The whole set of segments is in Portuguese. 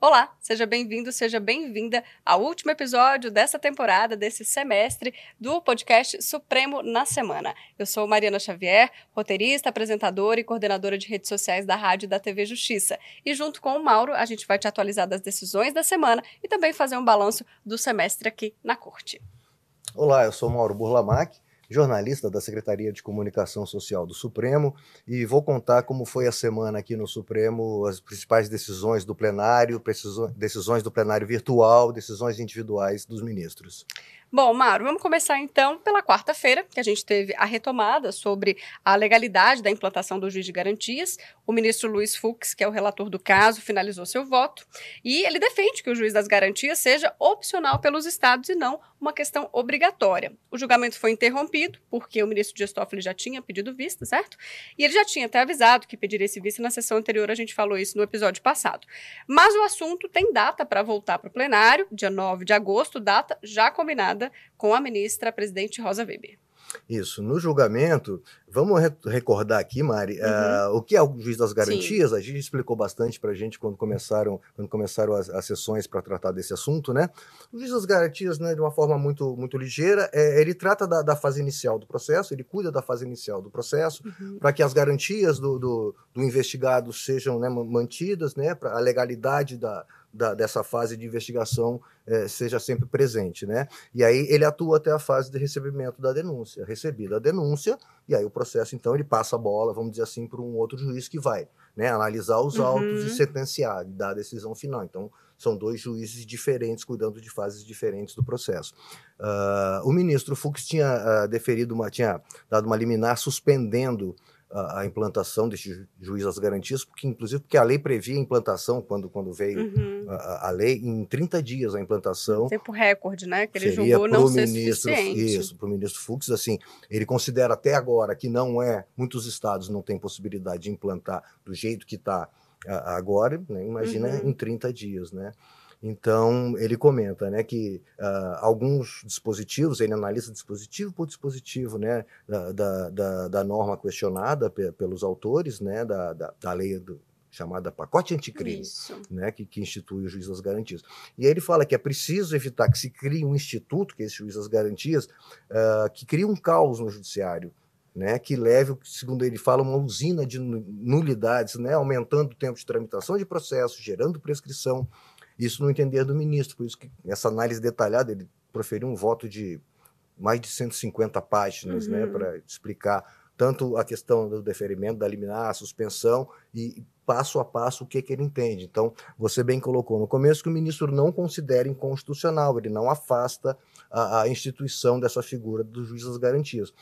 Olá, seja bem-vindo, seja bem-vinda ao último episódio dessa temporada, desse semestre, do podcast Supremo na Semana. Eu sou Mariana Xavier, roteirista, apresentadora e coordenadora de redes sociais da Rádio e da TV Justiça. E junto com o Mauro, a gente vai te atualizar das decisões da semana e também fazer um balanço do semestre aqui na Corte. Olá, eu sou Mauro Burlamac jornalista da Secretaria de Comunicação Social do Supremo, e vou contar como foi a semana aqui no Supremo, as principais decisões do plenário, decisões do plenário virtual, decisões individuais dos ministros. Bom, Mário, vamos começar então pela quarta-feira, que a gente teve a retomada sobre a legalidade da implantação do juiz de garantias. O ministro Luiz Fux, que é o relator do caso, finalizou seu voto e ele defende que o juiz das garantias seja opcional pelos estados e não uma questão obrigatória. O julgamento foi interrompido porque o ministro Dias Toffoli já tinha pedido vista, certo? E ele já tinha até avisado que pediria esse visto na sessão anterior, a gente falou isso no episódio passado. Mas o assunto tem data para voltar para o plenário, dia 9 de agosto, data já combinada com a ministra presidente Rosa Weber. Isso. No julgamento, vamos re recordar aqui, Mari, uhum. uh, o que é o juiz das garantias. Sim. A gente explicou bastante para a gente quando começaram, quando começaram as, as sessões para tratar desse assunto, né? O juiz das garantias, né, de uma forma muito, muito ligeira, é, ele trata da, da, fase inicial do processo, ele cuida da fase inicial do processo, uhum. para que as garantias do, do, do investigado sejam né, mantidas, né, para a legalidade da, da, dessa fase de investigação é, seja sempre presente, né? E aí ele atua até a fase de recebimento da denúncia, recebida a denúncia, e aí o processo, então, ele passa a bola, vamos dizer assim, para um outro juiz que vai né, analisar os autos uhum. e sentenciar, dar a decisão final. Então, são dois juízes diferentes cuidando de fases diferentes do processo. Uh, o ministro Fux tinha uh, deferido uma, tinha dado uma liminar suspendendo a, a, implantação desse juiz às garantias, porque inclusive porque a lei previa a implantação, quando, quando veio uhum. a, a, lei, em 30 dias a implantação. Tempo recorde, né? Que ele julgou não ser ministro, suficiente. Isso, para o ministro Fux, assim, ele considera até agora que não é, muitos estados não têm possibilidade de implantar do jeito que está agora, né? imagina uhum. em 30 dias, né? Então, ele comenta né, que uh, alguns dispositivos, ele analisa dispositivo por dispositivo né, da, da, da norma questionada pe pelos autores né, da, da, da lei do, chamada pacote anticrime, né, que, que, institui o juiz das garantias. E aí ele fala que é preciso evitar que se crie um instituto, que é esse juiz das garantias, uh, que crie um caos no judiciário, né, que leve, segundo ele fala, uma usina de nulidades, né, aumentando o tempo de tramitação de processo, gerando prescrição, isso no entender do ministro, por isso que essa análise detalhada, ele proferiu um voto de mais de 150 páginas, né, uhum. né, para explicar tanto a questão do deferimento, da liminar, a suspensão e passo a passo o que, que ele entende. Então, você bem colocou no começo que o ministro não considera inconstitucional, ele não afasta a, a instituição dessa figura do juiz das garantias.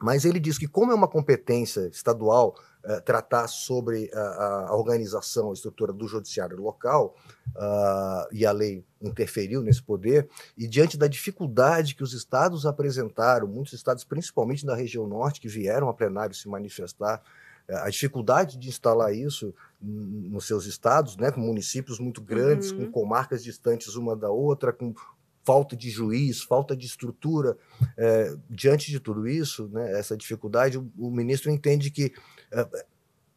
Mas ele diz que, como é uma competência estadual uh, tratar sobre a, a, organização, a estrutura do judiciário local, uh, e a lei interferiu nesse poder, e diante da dificuldade que os estados apresentaram, muitos estados, principalmente da região norte, que vieram a plenário se manifestar, a dificuldade de instalar isso nos seus estados, né, com municípios muito grandes, uhum. com comarcas distantes uma da outra, com falta de juiz, falta de estrutura. É, diante de tudo isso, né, essa dificuldade, o, o ministro entende que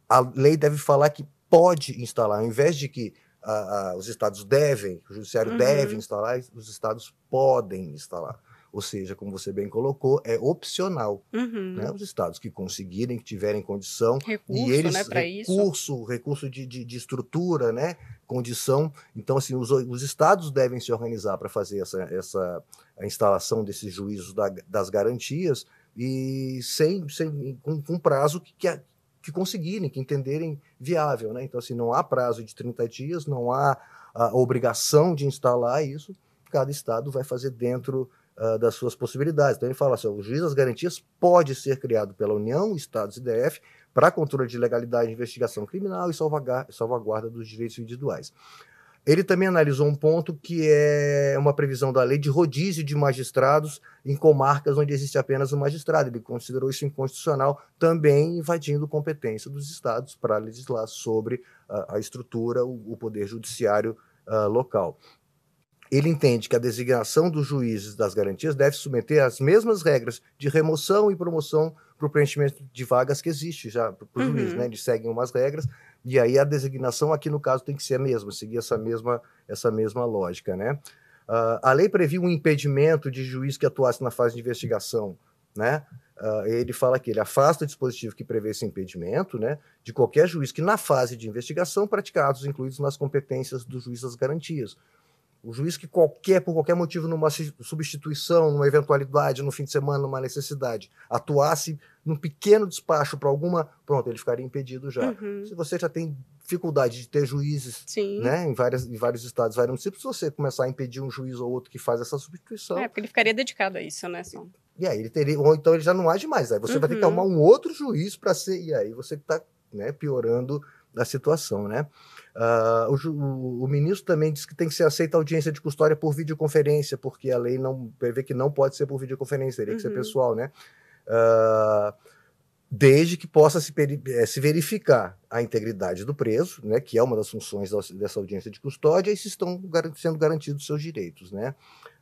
a lei deve falar que pode instalar, ao invés de que a, a, os estados devem, o judiciário uhum. deve instalar, os estados podem instalar. Ou seja, como você bem colocou, é opcional. Uhum. Né? Os estados que conseguirem, que tiverem condição, recurso, e eles né, recurso, isso. recurso de, de, de, estrutura, né? condição. Então, assim, os, os estados devem se organizar para fazer essa, essa a instalação desses juízos da, das garantias e sem, sem com, com prazo que, que, que conseguirem, que entenderem viável. Né? Então, assim, não há prazo de 30 dias, não há a obrigação de instalar isso, cada estado vai fazer dentro uh, das suas possibilidades. Então ele fala assim: o juiz das garantias pode ser criado pela União, Estados e DF para controle de legalidade de investigação criminal e salvaguarda dos direitos individuais. Ele também analisou um ponto que é uma previsão da lei de rodízio de magistrados em comarcas onde existe apenas um magistrado. Ele considerou isso inconstitucional, também invadindo competência dos estados para legislar sobre uh, a estrutura, o, o poder judiciário uh, local ele entende que a designação dos juízes das garantias deve submeter às mesmas regras de remoção e promoção para o preenchimento de vagas que existe já para o uhum. juiz. Né? Eles seguem umas regras, E aí a designação aqui no caso tem que ser a mesma, seguir essa mesma, essa mesma lógica, né? Uh, a lei previu um impedimento de juiz que atuasse na fase de investigação, né? Uh, ele fala que ele afasta o dispositivo que prevê esse impedimento, né, de qualquer juiz que na fase de investigação pratique atos incluídos nas competências do juiz das garantias. O juiz que qualquer, por qualquer motivo, numa substituição, numa eventualidade, no fim de semana, numa necessidade, atuasse num pequeno despacho para alguma, pronto, ele ficaria impedido já. Uhum. Se você já tem dificuldade de ter juízes né, em, várias, em vários estados, vários municípios, se você começar a impedir um juiz ou outro que faz essa substituição. É, porque ele ficaria dedicado a isso, né? Assim. E aí ele teria, ou então ele já não age mais. Aí você uhum. vai ter que arrumar um outro juiz para ser. E aí você está né, piorando a situação, né? Uh, o, o, ministro também disse que tem que ser aceita a audiência de custódia por videoconferência, porque a lei não prevê que não pode ser por videoconferência, teria que ser uhum. pessoal, né? Uh, desde que possa se, eh, se, verificar a integridade do preso, né, que é uma das funções dessa audiência de custódia, e se estão sendo garantidos seus direitos, né?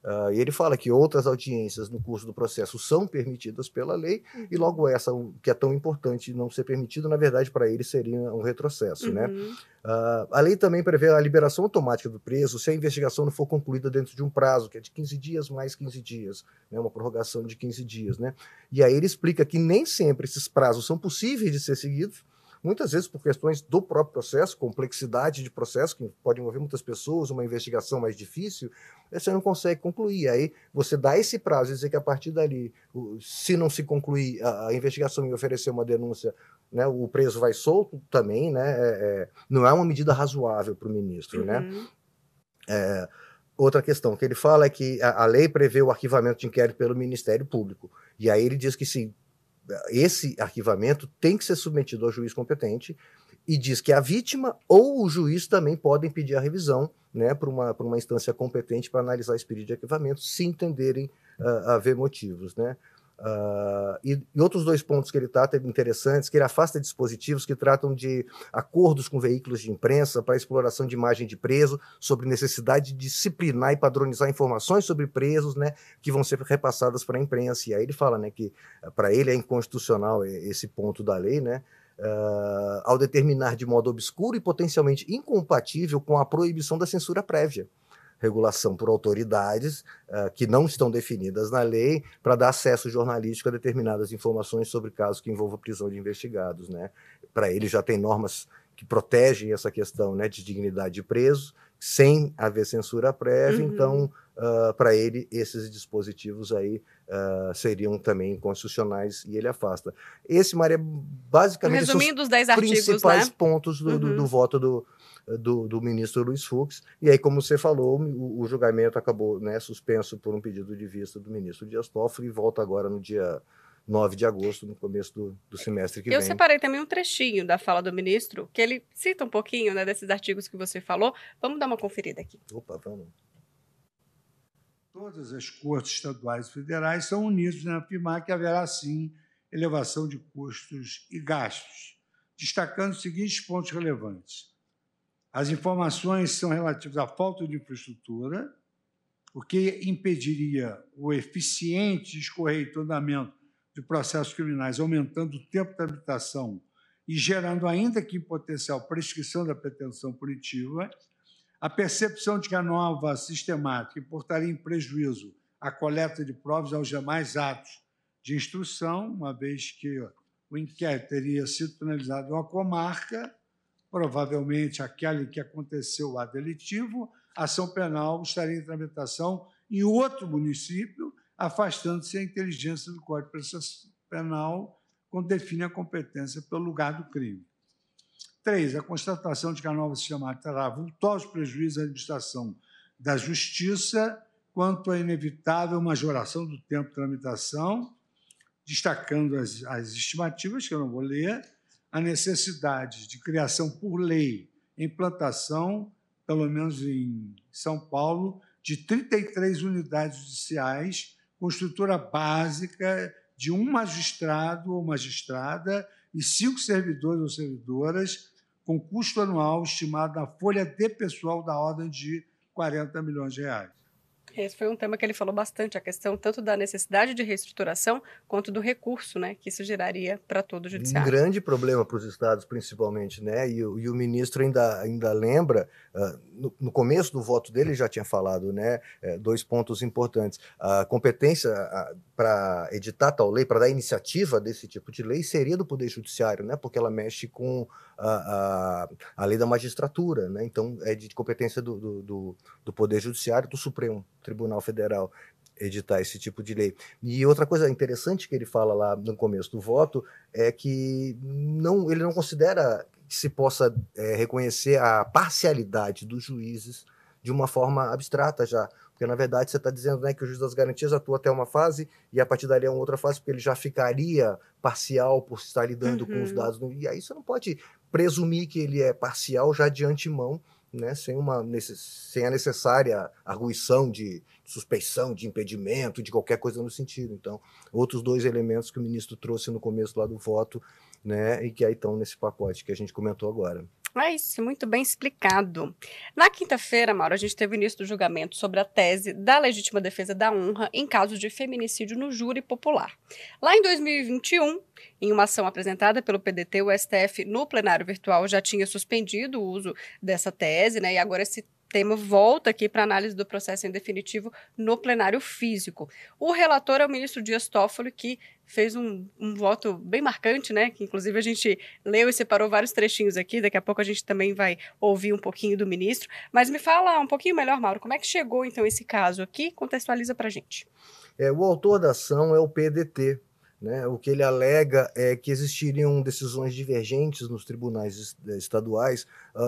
Uh, e ele fala que outras audiências no curso do processo são permitidas pela lei, e logo essa, que é tão importante não ser permitido, na verdade, para ele seria um retrocesso. Né? Uhum. Né? Uh, a lei também prevê a liberação automática do preso se a investigação não for concluída dentro de um prazo, que é de 15 dias mais 15 dias, né? uma prorrogação de 15 dias. Né? E aí ele explica que nem sempre esses prazos são possíveis de ser seguidos, muitas vezes por questões do próprio processo, complexidade de processo, que pode envolver muitas pessoas, uma investigação mais difícil, você não consegue concluir. Aí você dá esse prazo e dizer que a partir dali, se não se concluir a, investigação e oferecer uma denúncia, né, o preso vai solto também, né, é, é, não é uma medida razoável para o ministro. Né? Uhum. Né? É, outra questão que ele fala é que a, a lei prevê o arquivamento de inquérito pelo Ministério Público. E aí ele diz que sim, esse arquivamento tem que ser submetido ao juiz competente e diz que a vítima ou o juiz também podem pedir a revisão né, para uma, uma instância competente para analisar esse pedido de arquivamento, se entenderem uh, haver motivos. Né? Uh, e, e, outros dois pontos que ele trata interessantes, que ele afasta dispositivos que tratam de acordos com veículos de imprensa para exploração de imagem de preso, sobre necessidade de disciplinar e padronizar informações sobre presos, né, que vão ser repassadas para a imprensa. E aí ele fala, né, que para ele é inconstitucional esse ponto da lei, né, uh, ao determinar de modo obscuro e potencialmente incompatível com a proibição da censura prévia regulação por autoridades uh, que não estão definidas na lei para dar acesso jornalístico a determinadas informações sobre casos que envolvam prisão de investigados. Né? Para ele já tem normas que protegem essa questão né, de dignidade de preso, sem haver censura prévia, uhum. então, uh, para ele, esses dispositivos aí uh, seriam também constitucionais e ele afasta. Esse, Maria, basicamente Resumindo os 10 artigos, principais né? pontos do, uhum. do, do uhum. voto do, do, do, ministro Luiz Fux. E aí, como você falou, o, o julgamento acabou né, suspenso por um pedido de vista do ministro Dias Toffoli e volta agora no dia 9 de agosto, no começo do, do semestre que Eu vem. Eu separei também um trechinho da fala do ministro, que ele cita um pouquinho né, desses artigos que você falou. Vamos dar uma conferida aqui. Opa, vamos. Todas as cortes estaduais e federais são unidas na afirmar que haverá, sim, elevação de custos e gastos, destacando os seguintes pontos relevantes. As informações são relativas à falta de infraestrutura, o que impediria o eficiente e escorreito andamento de processos criminais, aumentando o tempo de habitação e gerando, ainda que em potencial, prescrição da pretensão punitiva, a percepção de que a nova sistemática importaria em prejuízo a coleta de provas aos demais atos de instrução, uma vez que o inquérito teria sido finalizado em uma comarca, provavelmente aquele que aconteceu o ato delitivo, a ação penal estaria em tramitação em outro município afastando-se a inteligência do Código Penal quando define a competência pelo lugar do crime. Três, a constatação de que a nova sistemática trará vultosos prejuízos à administração da justiça quanto à inevitável majoração do tempo de tramitação, destacando as, as estimativas, que eu não vou ler, a necessidade de criação por lei, implantação, pelo menos em São Paulo, de 33 unidades judiciais com estrutura básica de um magistrado ou magistrada e cinco servidores ou servidoras, com custo anual estimado na folha de pessoal da ordem de 40 milhões de reais. Esse foi um tema que ele falou bastante, a questão tanto da necessidade de reestruturação quanto do recurso, né, que isso geraria para todo o judiciário. Um grande problema para os estados, principalmente, né? E, e, o ministro ainda, ainda lembra, uh, no, no, começo do voto dele já tinha falado, né, é, dois pontos importantes. A competência para editar tal lei, para dar iniciativa desse tipo de lei, seria do Poder Judiciário, né? Porque ela mexe com a, a, a lei da magistratura, né? Então é de competência do, do, do, do Poder Judiciário, do Supremo Tribunal Federal editar esse tipo de lei. E outra coisa interessante que ele fala lá no começo do voto é que não, ele não considera que se possa é, reconhecer a parcialidade dos juízes de uma forma abstrata já. Porque, na verdade, você está dizendo né, que o juiz das garantias atua até uma fase e a partir dali é uma outra fase, porque ele já ficaria parcial por estar lidando uhum. com os uhum. dados. E aí você não pode presumir que ele é parcial já de antemão, né, sem, uma, sem a necessária arguição de suspeição, de impedimento, de qualquer coisa no sentido. Então, outros dois elementos que o ministro trouxe no começo lá do voto, né, e que aí estão nesse pacote que a gente comentou agora. É isso, muito bem explicado. Na quinta-feira, Mauro, a gente teve o início do julgamento sobre a tese da legítima defesa da honra em caso de feminicídio no júri popular. Lá em 2021, em uma ação apresentada pelo PDT, o STF, no plenário virtual, já tinha suspendido o uso dessa tese, né? E agora esse tema volta aqui para análise do processo em definitivo no plenário físico. O relator é o ministro Dias Toffoli, que fez um, um, voto bem marcante, né? Que inclusive a gente leu e separou vários trechinhos aqui. Daqui a pouco a gente também vai ouvir um pouquinho do ministro. Mas me fala um pouquinho melhor, Mauro, como é que chegou então esse caso aqui? Contextualiza para a gente. É, o autor da ação é o PDT. Né? O que ele alega é que existiriam decisões divergentes nos tribunais estaduais,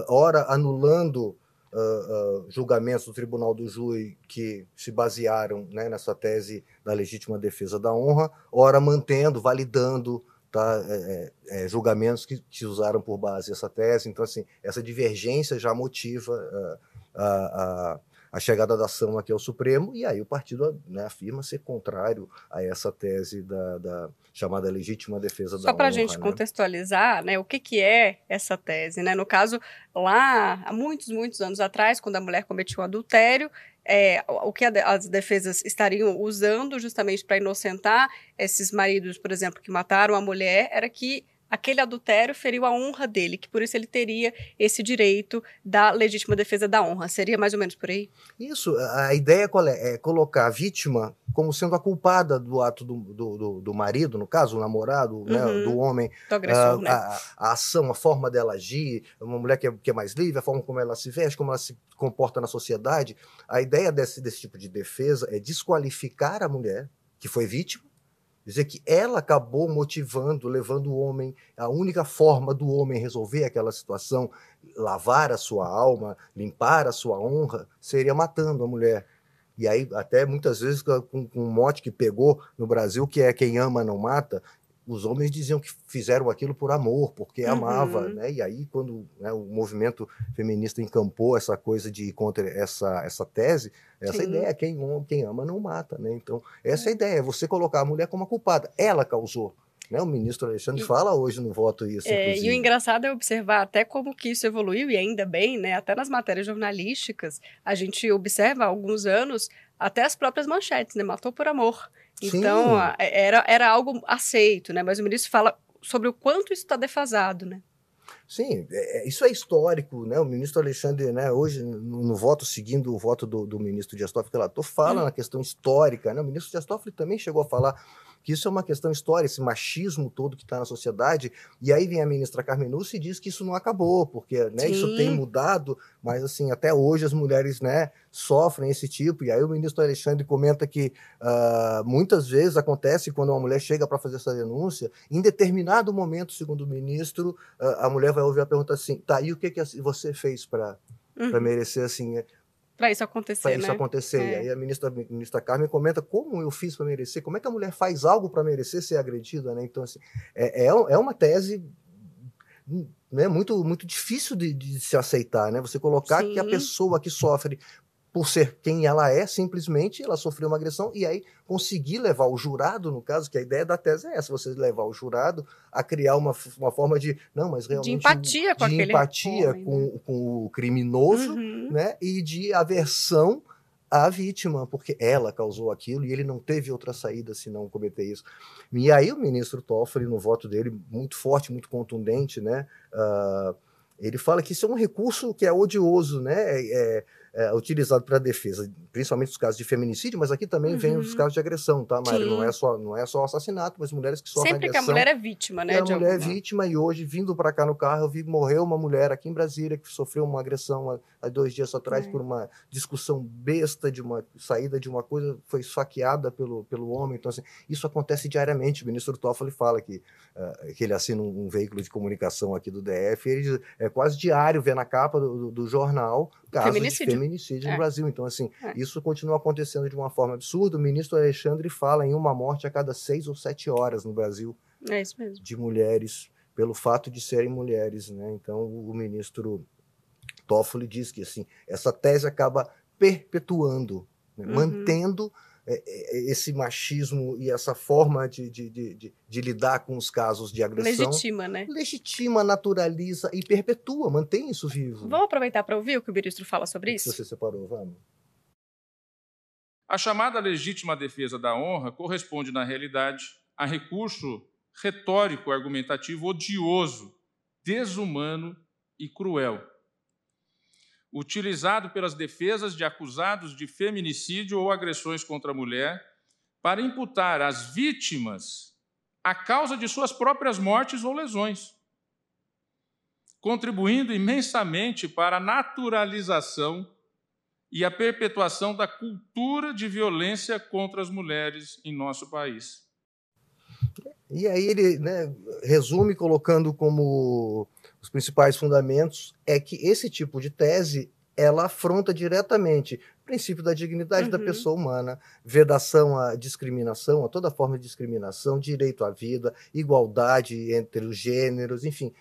ora anulando uh, julgamentos do Tribunal do Júri que se basearam né, nessa tese da legítima defesa da honra, ora mantendo, validando tá, é, é, é julgamentos que, que, usaram por base essa tese. Então, assim, essa divergência já motiva uh, a a chegada da ação aqui ao Supremo, e aí o partido né, afirma ser contrário a essa tese da, da chamada legítima defesa Só da Só para a gente né? contextualizar, né, o que, que é essa tese, né? No caso, lá, há muitos, muitos anos atrás, quando a mulher cometeu adultério, é, o que as defesas estariam usando justamente para inocentar esses maridos, por exemplo, que mataram a mulher, era que aquele adultério feriu a honra dele, que por isso ele teria esse direito da legítima defesa da honra. Seria mais ou menos por aí? Isso. A ideia é? é colocar a vítima como sendo a culpada do ato do, do, do, do marido, no caso, o namorado, né, uhum. né, do homem. Do agressor, a, né? a, a, ação, a forma dela agir, uma mulher que é, que é mais livre, a forma como ela se veste, como ela se comporta na sociedade. A ideia desse, desse tipo de defesa é desqualificar a mulher que foi vítima dizer que ela acabou motivando, levando o homem, a única forma do homem resolver aquela situação, lavar a sua alma, limpar a sua honra, seria matando a mulher. E aí, até muitas vezes, com, com um mote que pegou no Brasil, que é quem ama não mata, os homens diziam que fizeram aquilo por amor, porque uhum. amava, né? E aí quando né, o movimento feminista encampou essa coisa de contra essa essa tese, essa Sim. ideia quem quem ama não mata, né? Então essa é ideia, você colocar a mulher como a culpada, ela causou. Né, o ministro Alexandre e, fala hoje no voto isso. É, e o engraçado é observar até como que isso evoluiu, e ainda bem, né? Até nas matérias jornalísticas, a gente observa há alguns anos até as próprias manchetes, né? Matou por amor. Então, Sim. era, era algo aceito, né? Mas o ministro fala sobre o quanto isso está defasado, né? Sim, é, é, isso é histórico, né? O ministro Alexandre, né, hoje, no, no voto, seguindo o voto do, do ministro Dias Toffoli, relator, fala hum. na questão histórica, né? O ministro Dias Toffoli também chegou a falar que isso é uma questão histórica, esse machismo todo que está na sociedade. E aí vem a ministra Carmen Lúcia e diz que isso não acabou, porque né, isso tem mudado, mas assim, até hoje as mulheres né, sofrem esse tipo. E aí o ministro Alexandre comenta que uh, muitas vezes acontece quando uma mulher chega para fazer essa denúncia, em determinado momento, segundo o ministro, uh, a mulher vai ouvir a pergunta assim: tá, e o que, que você fez para uhum. merecer assim? Para isso acontecer. Para isso né? acontecer. É. E aí a ministra, a ministra Carmen comenta como eu fiz para merecer, como é que a mulher faz algo para merecer ser agredida, né? Então, assim, é, é, é uma tese né, muito, muito difícil de, de se aceitar, né? Você colocar Sim. que a pessoa que sofre por ser quem ela é, simplesmente ela sofreu uma agressão e aí conseguir levar o jurado, no caso, que a ideia da tese é essa, você levar o jurado a criar uma, uma forma de, não, mas realmente... De empatia com de empatia homem, com, né? com o criminoso, uhum. né, e de aversão à vítima, porque ela causou aquilo e ele não teve outra saída senão cometer isso. E aí o ministro Toffoli, no voto dele, muito forte, muito contundente, né? Uh, ele fala que isso é um recurso que é odioso, né? É, é, é, utilizado para defesa, principalmente nos casos de feminicídio, mas aqui também uhum. vem os casos de agressão, tá, Mário? Não é, só, não é só assassinato, mas mulheres que sofrem Sempre agressão. Sempre que a mulher é vítima, né? a mulher é vítima e hoje, vindo para cá no carro, eu vi morreu uma mulher aqui em Brasília que sofreu uma agressão há, dois dias atrás é. por uma discussão besta de uma saída de uma coisa, foi esfaqueada pelo, pelo homem. Então, assim, isso acontece diariamente. O ministro Toffoli fala que, uh, que ele assina um, um, veículo de comunicação aqui do DF, ele é quase diário ver na capa do, do, do jornal casos de feminicídio é. no Brasil. Então, assim, é. isso continua acontecendo de uma forma absurda. O ministro Alexandre fala em uma morte a cada seis ou sete horas no Brasil. É isso mesmo. De mulheres, pelo fato de serem mulheres, né? Então, o ministro Toffoli diz que, assim, essa tese acaba perpetuando, né? uhum. mantendo esse machismo e essa forma de, de, de, de, lidar com os casos de agressão. Legitima, né? Legitima, naturaliza e perpetua, mantém isso vivo. Vamos aproveitar para ouvir o que o ministro fala sobre isso? Você separou, vamos. A chamada legítima defesa da honra corresponde, na realidade, a recurso retórico argumentativo odioso, desumano e cruel utilizado pelas defesas de acusados de feminicídio ou agressões contra a mulher para imputar às vítimas a causa de suas próprias mortes ou lesões, contribuindo imensamente para a naturalização e a perpetuação da cultura de violência contra as mulheres em nosso país. E aí ele né, resume colocando como os principais fundamentos é que esse tipo de tese ela afronta diretamente o princípio da dignidade uhum. da pessoa humana, vedação à discriminação, a toda forma de discriminação, direito à vida, igualdade entre os gêneros, enfim,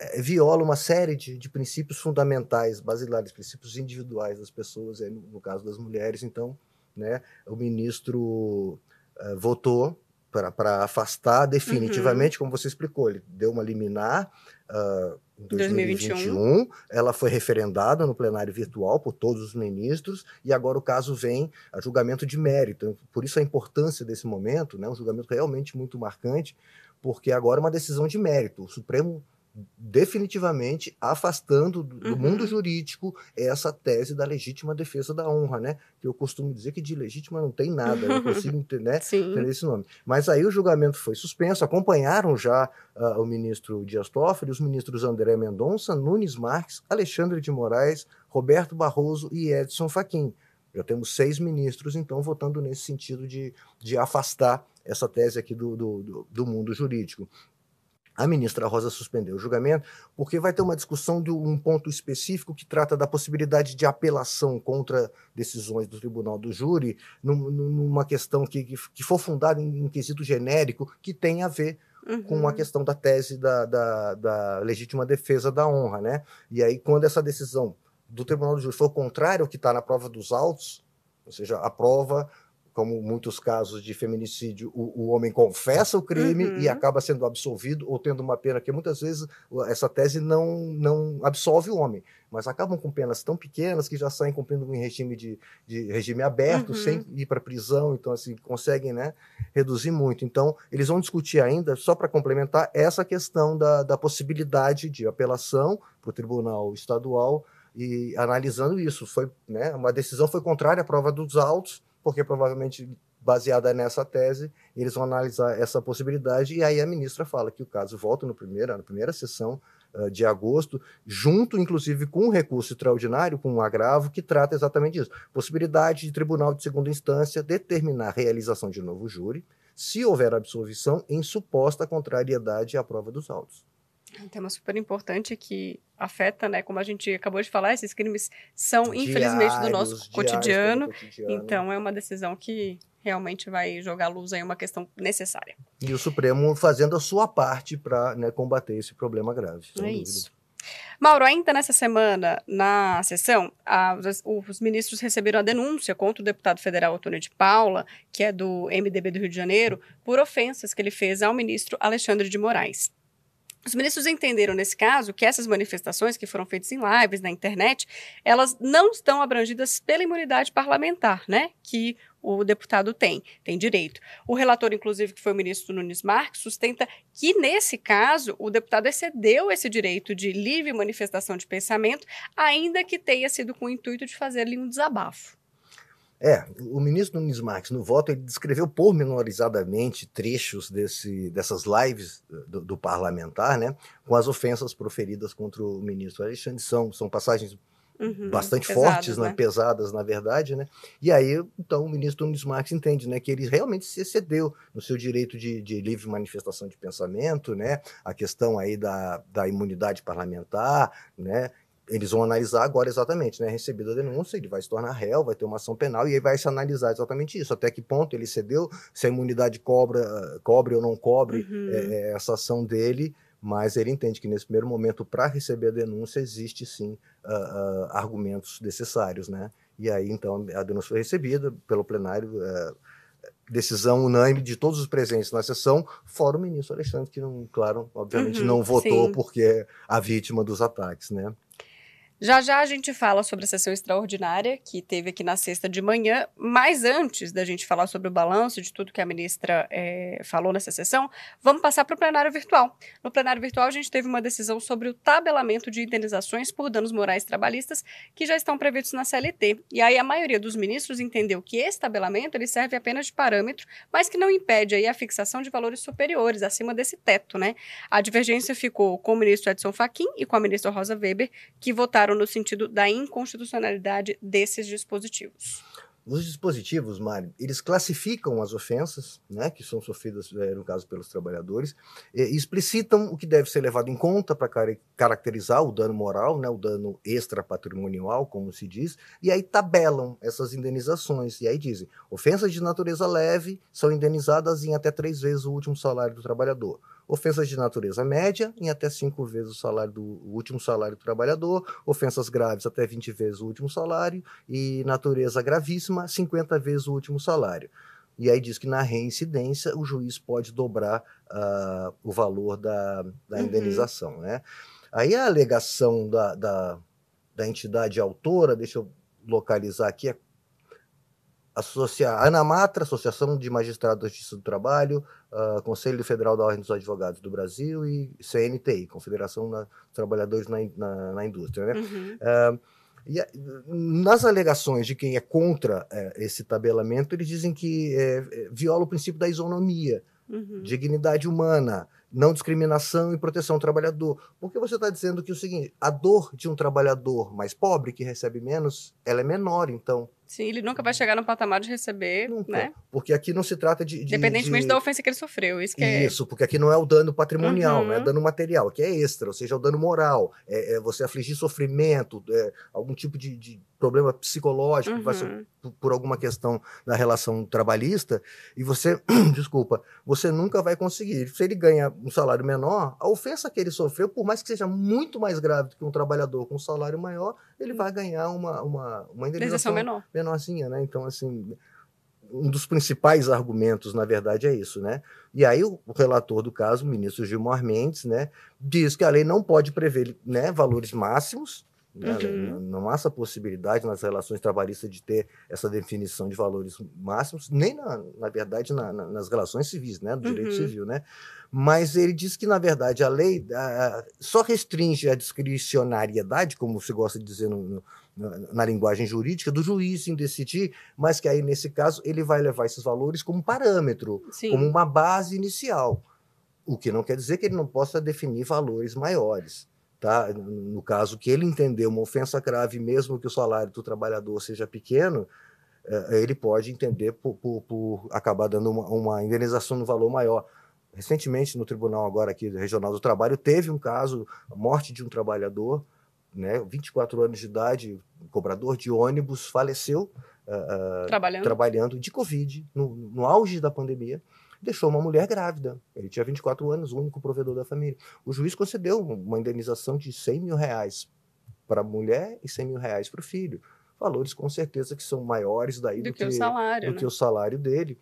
é, viola uma série de, de, princípios fundamentais, basilares, princípios individuais das pessoas, no, no, caso das mulheres. Então, né, o ministro uh, votou para afastar definitivamente, uhum. como você explicou, ele deu uma liminar uh, em 2021. 2021. Ela foi referendada no plenário virtual por todos os ministros e agora o caso vem a julgamento de mérito. Por isso a importância desse momento, né, um julgamento realmente muito marcante, porque agora é uma decisão de mérito. O Supremo definitivamente afastando do, uhum. mundo jurídico essa tese da legítima defesa da honra, né? Que eu costumo dizer que de legítima não tem nada, não consigo entender, né? entender esse nome. Mas aí o julgamento foi suspenso, acompanharam já uh, o ministro Dias Toffoli, os ministros André Mendonça, Nunes Marques, Alexandre de Moraes, Roberto Barroso e Edson Fachin. Já temos seis ministros, então, votando nesse sentido de, de afastar essa tese aqui do, do, do mundo jurídico. A ministra Rosa suspendeu o julgamento porque vai ter uma discussão de um ponto específico que trata da possibilidade de apelação contra decisões do tribunal do júri, numa questão que, que for fundada em um quesito genérico que tem a ver uhum. com a questão da tese da, da, da, legítima defesa da honra. Né? E aí, quando essa decisão do tribunal do júri for contrária ao que está na prova dos autos, ou seja, a prova como muitos casos de feminicídio, o, o homem confessa o crime uhum. e acaba sendo absolvido ou tendo uma pena que muitas vezes essa tese não, não absolve o homem, mas acabam com penas tão pequenas que já saem cumprindo em regime de, de regime aberto, uhum. sem ir para prisão, então assim conseguem né, reduzir muito. Então eles vão discutir ainda, só para complementar, essa questão da, da possibilidade de apelação para o tribunal estadual e analisando isso, foi né, uma decisão foi contrária à prova dos autos porque provavelmente baseada nessa tese, eles vão analisar essa possibilidade e aí a ministra fala que o caso volta no primeiro, na primeira sessão uh, de agosto, junto inclusive com um recurso extraordinário, com um agravo que trata exatamente disso. Possibilidade de tribunal de segunda instância determinar a realização de novo júri, se houver absolvição em suposta contrariedade à prova dos autos. Um tema super importante que afeta, né? Como a gente acabou de falar, esses crimes são, diários, infelizmente, do nosso cotidiano, cotidiano. Então, é uma decisão que realmente vai jogar luz aí uma questão necessária. E o Supremo fazendo a sua parte para né, combater esse problema grave. É dúvida. isso. Mauro, ainda nessa semana, na sessão, a, os ministros receberam a denúncia contra o deputado federal Antônio de Paula, que é do MDB do Rio de Janeiro, por ofensas que ele fez ao ministro Alexandre de Moraes. Os ministros entenderam nesse caso que essas manifestações que foram feitas em lives na internet, elas não estão abrangidas pela imunidade parlamentar, né? Que o deputado tem, tem direito. O relator, inclusive, que foi o ministro Nunes Marques, sustenta que, nesse caso, o deputado excedeu esse direito de livre manifestação de pensamento, ainda que tenha sido com o intuito de fazer ali um desabafo. É, o ministro Nunes Marques, no voto, ele descreveu pormenorizadamente trechos desse, dessas lives do, do, parlamentar, né, com as ofensas proferidas contra o ministro Alexandre. São, são passagens uhum, bastante pesadas, fortes, né? Né, pesadas, na verdade, né? E aí, então, o ministro Nunes Marques entende, né, que ele realmente se excedeu no seu direito de, de livre manifestação de pensamento, né? A questão aí da, da imunidade parlamentar, né? Eles vão analisar agora exatamente, né? Recebida a denúncia, ele vai se tornar réu, vai ter uma ação penal e aí vai se analisar exatamente isso, até que ponto ele cedeu, se a imunidade cobra, cobre ou não cobre uhum. é, é essa ação dele, mas ele entende que nesse primeiro momento, para receber a denúncia, existe sim uh, uh, argumentos necessários, né? E aí, então, a denúncia foi recebida pelo plenário, uh, decisão unânime de todos os presentes na sessão, fora o ministro Alexandre, que, não, claro, obviamente uhum, não votou sim. porque é a vítima dos ataques, né? Já já a gente fala sobre a sessão extraordinária que teve aqui na sexta de manhã, mas antes da gente falar sobre o balanço de tudo que a ministra é, falou nessa sessão, vamos passar para o plenário virtual. No plenário virtual a gente teve uma decisão sobre o tabelamento de indenizações por danos morais trabalhistas que já estão previstos na CLT. E aí a maioria dos ministros entendeu que esse tabelamento ele serve apenas de parâmetro, mas que não impede aí a fixação de valores superiores acima desse teto, né? A divergência ficou com o ministro Edson Fachin e com a ministra Rosa Weber, que votaram no sentido da inconstitucionalidade desses dispositivos. Os dispositivos, Mário, eles classificam as ofensas, né, que são sofridas, é, no caso, pelos trabalhadores, e explicitam o que deve ser levado em conta para caracterizar o dano moral, né, o dano extrapatrimonial, como se diz, e aí tabelam essas indenizações. E aí dizem: ofensas de natureza leve são indenizadas em até três vezes o último salário do trabalhador ofensas de natureza média em até cinco vezes o salário do o último salário do trabalhador, ofensas graves até 20 vezes o último salário e natureza gravíssima 50 vezes o último salário. E aí diz que na reincidência o juiz pode dobrar uh, o valor da, da uhum. indenização. Né? Aí a alegação da, da, da entidade autora, deixa eu localizar aqui, é associar ANAMATRA, Associação de Magistrados da Justiça do Trabalho, uh, Conselho Federal da Ordem dos Advogados do Brasil e CNTI, Confederação dos Trabalhadores na, na, na Indústria. Né? Uhum. Uh, e nas alegações de quem é contra uh, esse tabelamento, eles dizem que é, viola o princípio da isonomia, uhum. dignidade humana, não discriminação e proteção ao trabalhador. Porque você está dizendo que o seguinte, a dor de um trabalhador mais pobre que recebe menos, ela é menor, então Sim, ele nunca vai chegar no patamar de receber, nunca. né? Porque aqui não se trata de... de Independentemente de... da ofensa que ele sofreu, isso que é Isso, porque aqui não é o dano patrimonial, uhum. não é dano material, aqui é extra, ou seja, é o dano moral, é, é você afligir sofrimento, é, algum tipo de, de problema psicológico, uhum. vai ser por, por alguma questão da relação trabalhista, e você, desculpa, você nunca vai conseguir. Se ele ganha um salário menor, a ofensa que ele sofreu, por mais que seja muito mais grave do que um trabalhador com um salário maior, ele vai ganhar uma, uma, uma indenização menor. menorzinha, né? Então, assim, um dos principais argumentos, na verdade, é isso, né? E aí o, relator do caso, o ministro Gilmar Mendes, né, diz que a lei não pode prever né, valores máximos, né? Uhum. Não há essa possibilidade nas relações trabalhistas de ter essa definição de valores máximos, nem, na, na verdade, na, na, nas relações civis, né? do direito uhum. civil. Né? Mas ele diz que, na verdade, a lei a, só restringe a discricionariedade, como se gosta de dizer no, no, na, na, linguagem jurídica, do juiz em decidir, mas que aí, nesse caso, ele vai levar esses valores como parâmetro, Sim. como uma base inicial. O que não quer dizer que ele não possa definir valores maiores. Tá? No caso que ele entendeu uma ofensa grave, mesmo que o salário do trabalhador seja pequeno, é, ele pode entender por, por, por acabar dando uma, uma, indenização no valor maior. Recentemente, no tribunal agora aqui regional do trabalho, teve um caso, morte de um trabalhador, né, 24 anos de idade, cobrador de ônibus, faleceu uh, trabalhando. trabalhando de Covid, no, no auge da pandemia deixou uma mulher grávida. Ele tinha 24 anos, o único provedor da família. O juiz concedeu uma indenização de 100 mil reais para a mulher e 100 mil reais para o filho. Valores com certeza que são maiores daí do, do que, o salário, do né? que o salário dele.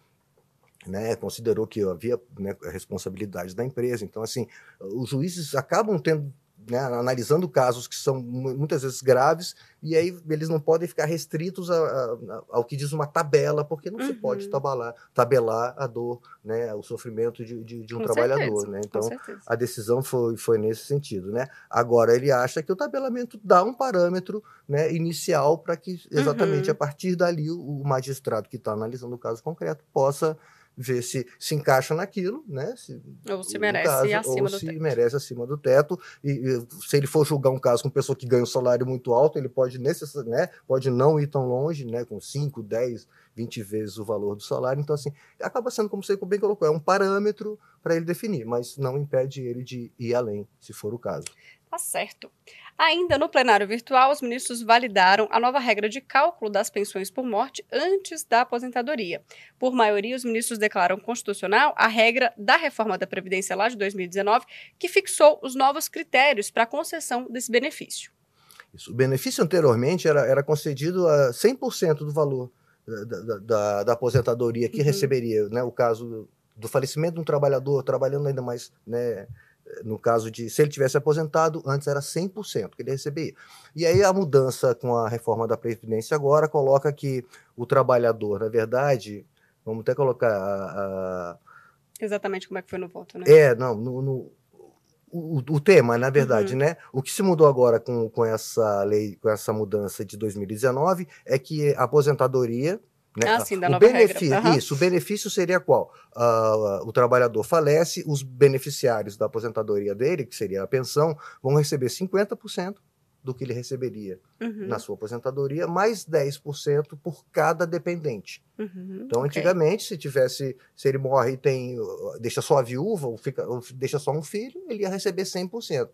né, considerou que havia né, responsabilidade da empresa. Então, assim, os juízes acabam tendo né, analisando casos que são muitas vezes graves, e aí eles não podem ficar restritos a, a, ao que diz uma tabela, porque não uhum. se pode tabelar, tabelar a dor, né, o sofrimento de, de, de um com trabalhador. Certeza, né? Então, a decisão foi, foi nesse sentido. Né? Agora, ele acha que o tabelamento dá um parâmetro né, inicial para que, exatamente uhum. a partir dali, o magistrado que está analisando o caso concreto possa ver se se encaixa naquilo, né? Se, ou se merece caso, acima ou do se teto. merece acima do teto. E, e, se ele for julgar um caso com pessoa que ganha um salário muito alto, ele pode necess... né? pode não ir tão longe, né? Com 5, 10, 20 vezes o valor do salário. Então, assim, acaba sendo, como você bem colocou, é um parâmetro para ele definir, mas não impede ele de ir além, se for o caso. Tá certo. Ainda no plenário virtual, os ministros validaram a nova regra de cálculo das pensões por morte antes da aposentadoria. Por maioria, os ministros declaram constitucional a regra da reforma da Previdência lá de 2019, que fixou os novos critérios para a concessão desse benefício. Isso. O benefício anteriormente era, era concedido a 100% do valor da, da, da aposentadoria que uhum. receberia, né, o caso do falecimento de um trabalhador trabalhando ainda mais né, no caso de se ele tivesse aposentado, antes era 100% que ele recebia. E aí a mudança com a reforma da Previdência agora coloca que o trabalhador, na verdade, vamos até colocar a, a... Exatamente como é que foi no voto, né? É, não, no, no o, o, tema, na verdade, uhum. né? O que se mudou agora com, com essa lei, com essa mudança de 2019, é que a aposentadoria né? Ah, sim, da o nova benefício, regra. Uhum. Isso, o benefício seria qual? Uh, o trabalhador falece, os beneficiários da aposentadoria dele, que seria a pensão, vão receber 50% do que ele receberia uhum. na sua aposentadoria, mais 10% por cada dependente. Uhum, então, okay. antigamente, se tivesse, se ele morre e tem, deixa só a viúva, ou, fica, ou deixa só um filho, ele ia receber 100%.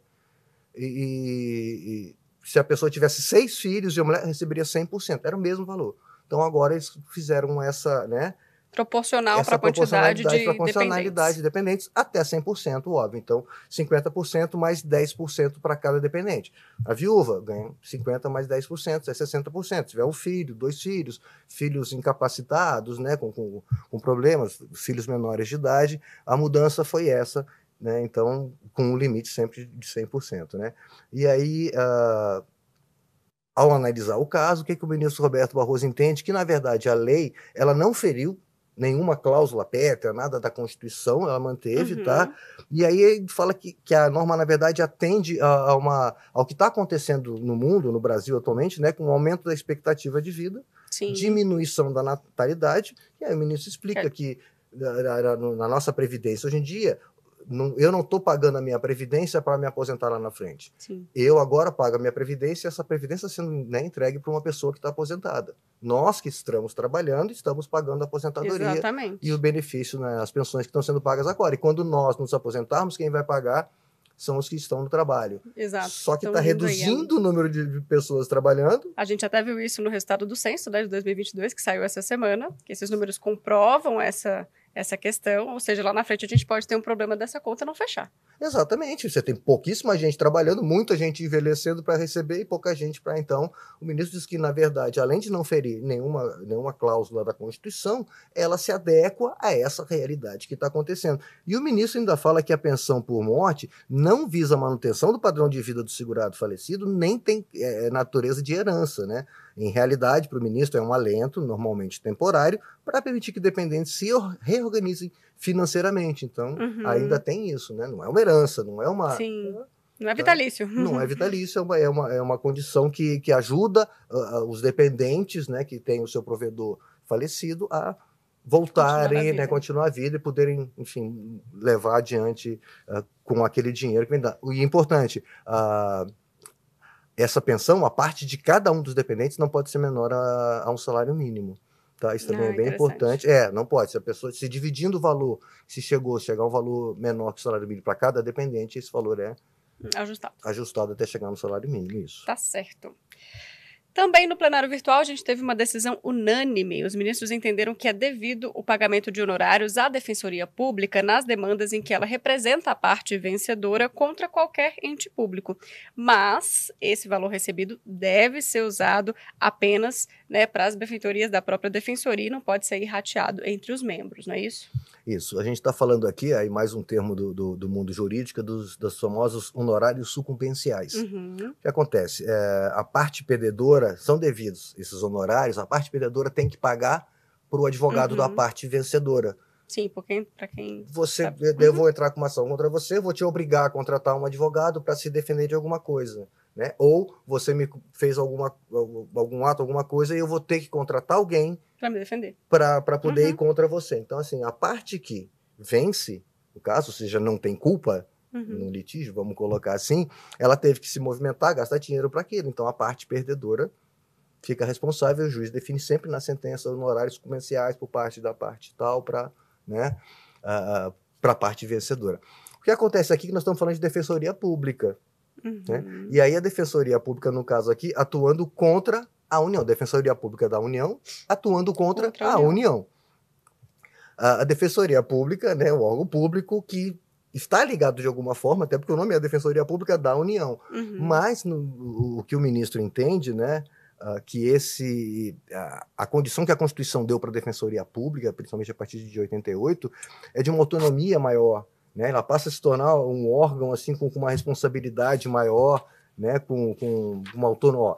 E, e, e se a pessoa tivesse seis filhos e a mulher receberia 100%, era o mesmo valor. Então agora eles fizeram essa, né? Proporcional para a quantidade de proporcionalidade dependentes. de dependentes até 100%, óbvio. Então, 50% mais 10% para cada dependente. A viúva ganha 50% mais 10%, é 60%. Se tiver um filho, dois filhos, filhos incapacitados, né, com, com, com problemas, filhos menores de idade, a mudança foi essa, né, então, com um limite sempre de 100%. Né? E aí, uh, ao analisar o caso, o que, que o ministro Roberto Barroso entende? Que, na verdade, a lei ela não feriu nenhuma cláusula pétrea, nada da Constituição, ela manteve, tá? uhum. tá? E aí ele fala que, que a norma, na verdade, atende a, a uma, ao que está acontecendo no mundo, no Brasil atualmente, né? Com o aumento da expectativa de vida, Sim. diminuição da natalidade, e aí o ministro explica é. que na, na, na nossa Previdência, hoje em dia, não, eu não estou pagando a minha previdência para me aposentar lá na frente. Sim. Eu agora pago a minha previdência e essa previdência sendo né, entregue para uma pessoa que está aposentada. Nós que estamos trabalhando estamos pagando a aposentadoria Exatamente. e o benefício, né, as pensões que estão sendo pagas agora. E quando nós nos aposentarmos, quem vai pagar são os que estão no trabalho. Exato. Só que está reduzindo o número de pessoas trabalhando. A gente até viu isso no resultado do censo né, de 2022, que saiu essa semana, que esses números comprovam essa essa questão, ou seja, lá na frente a gente pode ter um problema dessa conta não fechar. Exatamente, você tem pouquíssima gente trabalhando, muita gente envelhecendo para receber e pouca gente para então. O ministro diz que, na verdade, além de não ferir nenhuma, nenhuma cláusula da Constituição, ela se adequa a essa realidade que está acontecendo. E o ministro ainda fala que a pensão por morte não visa a manutenção do padrão de vida do segurado falecido, nem tem é, natureza de herança, né? Em realidade, para o ministro, é um alento, normalmente temporário, para permitir que dependentes se reorganizem financeiramente. Então, uhum. ainda tem isso, né? Não é uma herança, não é uma. Sim. Não é vitalício. Não é vitalício, é uma, é uma, é uma condição que, que ajuda uh, os dependentes, né, que tem o seu provedor falecido, a voltarem, continuar a né, continuar a vida e poderem, enfim, levar adiante uh, com aquele dinheiro que vem dar. E importante, uh, essa pensão, a parte de cada um dos dependentes, não pode ser menor a, a um salário mínimo. Tá? Isso também ah, é bem importante. É, não pode. Se a pessoa se dividindo o valor, se chegou, chegar um valor menor que o salário mínimo para cada dependente, esse valor é ajustado. ajustado até chegar no salário mínimo. Isso. Tá certo. Também no plenário virtual, a gente teve uma decisão unânime. Os ministros entenderam que é devido o pagamento de honorários à Defensoria Pública nas demandas em que ela representa a parte vencedora contra qualquer ente público. Mas esse valor recebido deve ser usado apenas né, para as benfeitorias da própria Defensoria e não pode ser rateado entre os membros, não é isso? Isso. A gente está falando aqui, aí mais um termo do, do, do mundo jurídico, dos, dos famosos honorários sucumbenciais. Uhum. O que acontece? É, a parte perdedora, são devidos esses honorários, a parte perdedora tem que pagar para o advogado Uhum. da parte vencedora. Sim, porque para quem. Você, Sabe. eu vou entrar com uma ação contra você, vou te obrigar a contratar um advogado para se defender de alguma coisa. Né? Ou você me fez alguma, algum ato, alguma coisa, e eu vou ter que contratar alguém Para me defender. para poder Uhum. ir contra você. Então, assim, a parte que vence, no caso, ou seja, não tem culpa Uhum. no litígio, vamos colocar assim, ela teve que se movimentar, gastar dinheiro para aquilo. Então, a parte perdedora fica responsável, o juiz define sempre na sentença honorários comerciais por parte da parte tal para né, para a parte vencedora. O que acontece aqui é que nós estamos falando de defensoria pública. Uhum. E aí a defensoria pública, no caso aqui, atuando contra a União. Defensoria Pública da União atuando contra, Contra a a União. A, a defensoria pública, né, o órgão público que está ligado de alguma forma, até porque o nome é a Defensoria Pública da União. Uhum. Mas no- o, que o ministro entende, né, ah, que esse a, a condição que a Constituição deu para a Defensoria Pública, principalmente a partir de 88, é de uma autonomia maior, né? Ela passa a se tornar um órgão assim com, com uma responsabilidade maior, né, com, com uma autonomia.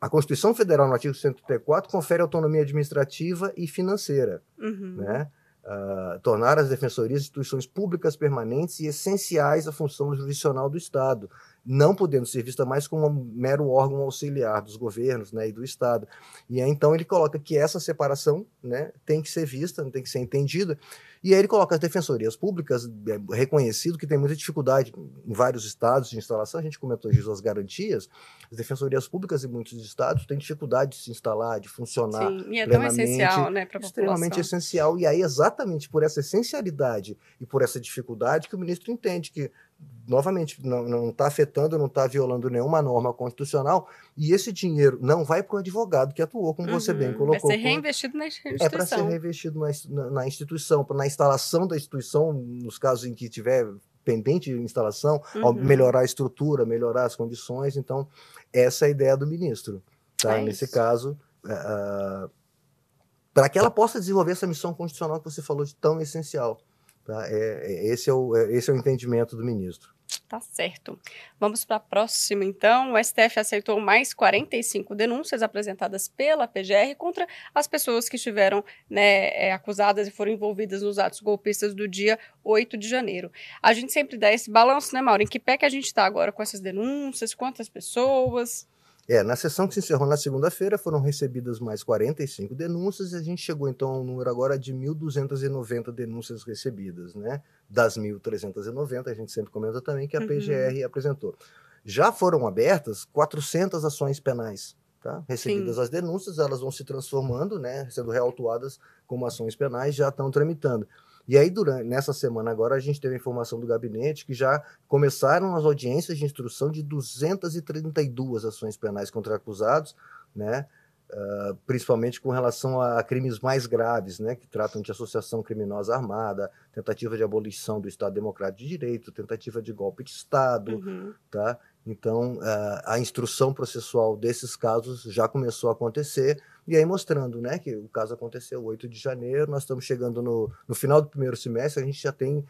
A Constituição Federal, no artigo 134, confere autonomia administrativa e financeira Uhum. né? Ah, tornar as defensorias instituições públicas permanentes e essenciais à função jurisdicional do Estado, não podendo ser vista mais como um mero órgão auxiliar dos governos né, e do Estado. E aí, então ele coloca que essa separação né, tem que ser vista, tem que ser entendida, e aí ele coloca as defensorias públicas, é reconhecido que tem muita dificuldade em vários estados de instalação, a gente comentou isso, as garantias, as defensorias públicas em muitos estados têm dificuldade de se instalar, de funcionar, Sim, e é tão essencial, né, para extremamente essencial. E aí, exatamente por essa essencialidade e por essa dificuldade, que o ministro entende que, novamente, não está afetando, não está violando nenhuma norma constitucional, e esse dinheiro não vai para o advogado que atuou, como você bem Uhum. colocou. Vai ser reinvestido na é para ser instituição. reinvestido na, na- na instituição, na instalação da instituição, nos casos em que tiver pendente de instalação, Uhum. melhorar a estrutura, melhorar as condições. Então, essa é a ideia do ministro. Tá? É Nesse isso. caso, para que ela possa desenvolver essa missão constitucional que você falou de tão essencial. Tá? É, é- esse, é o, é- esse é o entendimento do ministro. Tá certo. Vamos para a próxima, então. O STF aceitou mais 45 denúncias apresentadas pela PGR contra as pessoas que estiveram né, é, acusadas e foram envolvidas nos atos golpistas do dia 8 de janeiro. A gente sempre dá esse balanço, né, Mauro? Em que pé que a gente está agora com essas denúncias? Quantas pessoas? É, na sessão que se encerrou na segunda-feira foram recebidas mais 45 denúncias e a gente chegou então a um número agora de 1.290 denúncias recebidas, né? Das 1.390, a gente sempre comenta também que a Uhum. PGR apresentou. Já foram abertas 400 ações penais, tá? Recebidas as denúncias, elas vão se transformando, né? Sendo reautuadas como ações penais, já estão tramitando. E aí, durante, nessa semana agora, a gente teve a informação do gabinete que já começaram as audiências de instrução de 232 ações penais contra acusados, né? Ah, principalmente com relação a crimes mais graves, né? Que tratam de associação criminosa armada, tentativa de abolição do Estado Democrático de Direito, tentativa de golpe de Estado, Uhum. tá? Então, ah, a instrução processual desses casos já começou a acontecer, e aí mostrando, né, que o caso aconteceu 8 de janeiro, nós estamos chegando no, no final do primeiro semestre, a gente já tem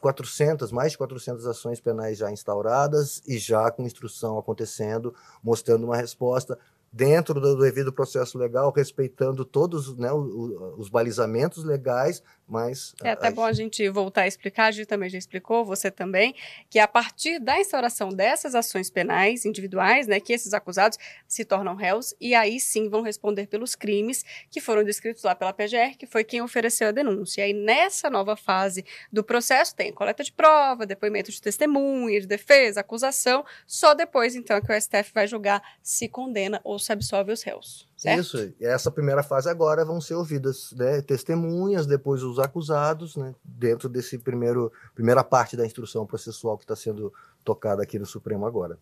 400, mais de 400 ações penais já instauradas e já com instrução acontecendo, mostrando uma resposta dentro do devido processo legal, respeitando todos né, o- o- os balizamentos legais, mas... É até a- bom a gente voltar a explicar, a Gi também já explicou, você também, que a partir da instauração dessas ações penais individuais, né, que esses acusados se tornam réus e aí sim vão responder pelos crimes que foram descritos lá pela PGR, que foi quem ofereceu a denúncia. E aí nessa nova fase do processo tem coleta de prova, depoimento de testemunha, de defesa, acusação, só depois então é que o STF vai julgar se condena ou se absolve os réus. Certo? Isso, essa primeira fase agora vão ser ouvidas né, testemunhas, depois os acusados, né, dentro desse primeiro primeira parte da instrução processual que está sendo tocada aqui no Supremo agora.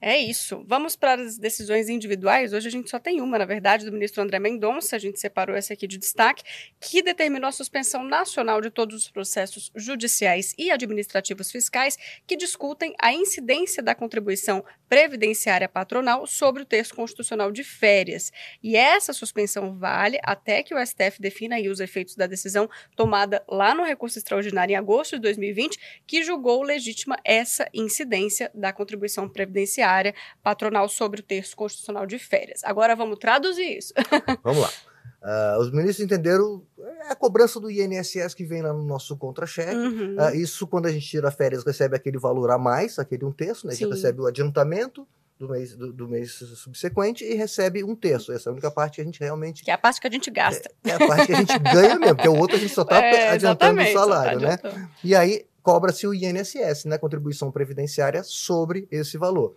É isso. Vamos para as decisões individuais. Hoje a gente só tem uma, na verdade, do ministro André Mendonça. A gente separou essa aqui de destaque, que determinou a suspensão nacional de todos os processos judiciais e administrativos fiscais que discutem a incidência da contribuição previdenciária patronal sobre o texto constitucional de férias. E essa suspensão vale até que o STF defina os efeitos da decisão tomada lá no recurso extraordinário em agosto de 2020, que julgou legítima essa incidência da contribuição previdenciária área patronal sobre o terço constitucional de férias. Agora vamos traduzir isso. vamos lá. Uh, os ministros entenderam é a cobrança do INSS que vem lá no nosso contra-cheque. Uhum. Uh, isso, quando a gente tira férias, recebe aquele valor a mais, aquele um terço, né? A gente recebe o adiantamento do mês, do, do, mês subsequente e recebe um terço. Essa é a única parte que a gente realmente. Que é a parte que a gente gasta. É, é a parte que a gente ganha mesmo, porque o outro a gente só está é, adiantando o tá salário, tá né? E aí cobra-se o INSS, né? Contribuição previdenciária sobre esse valor.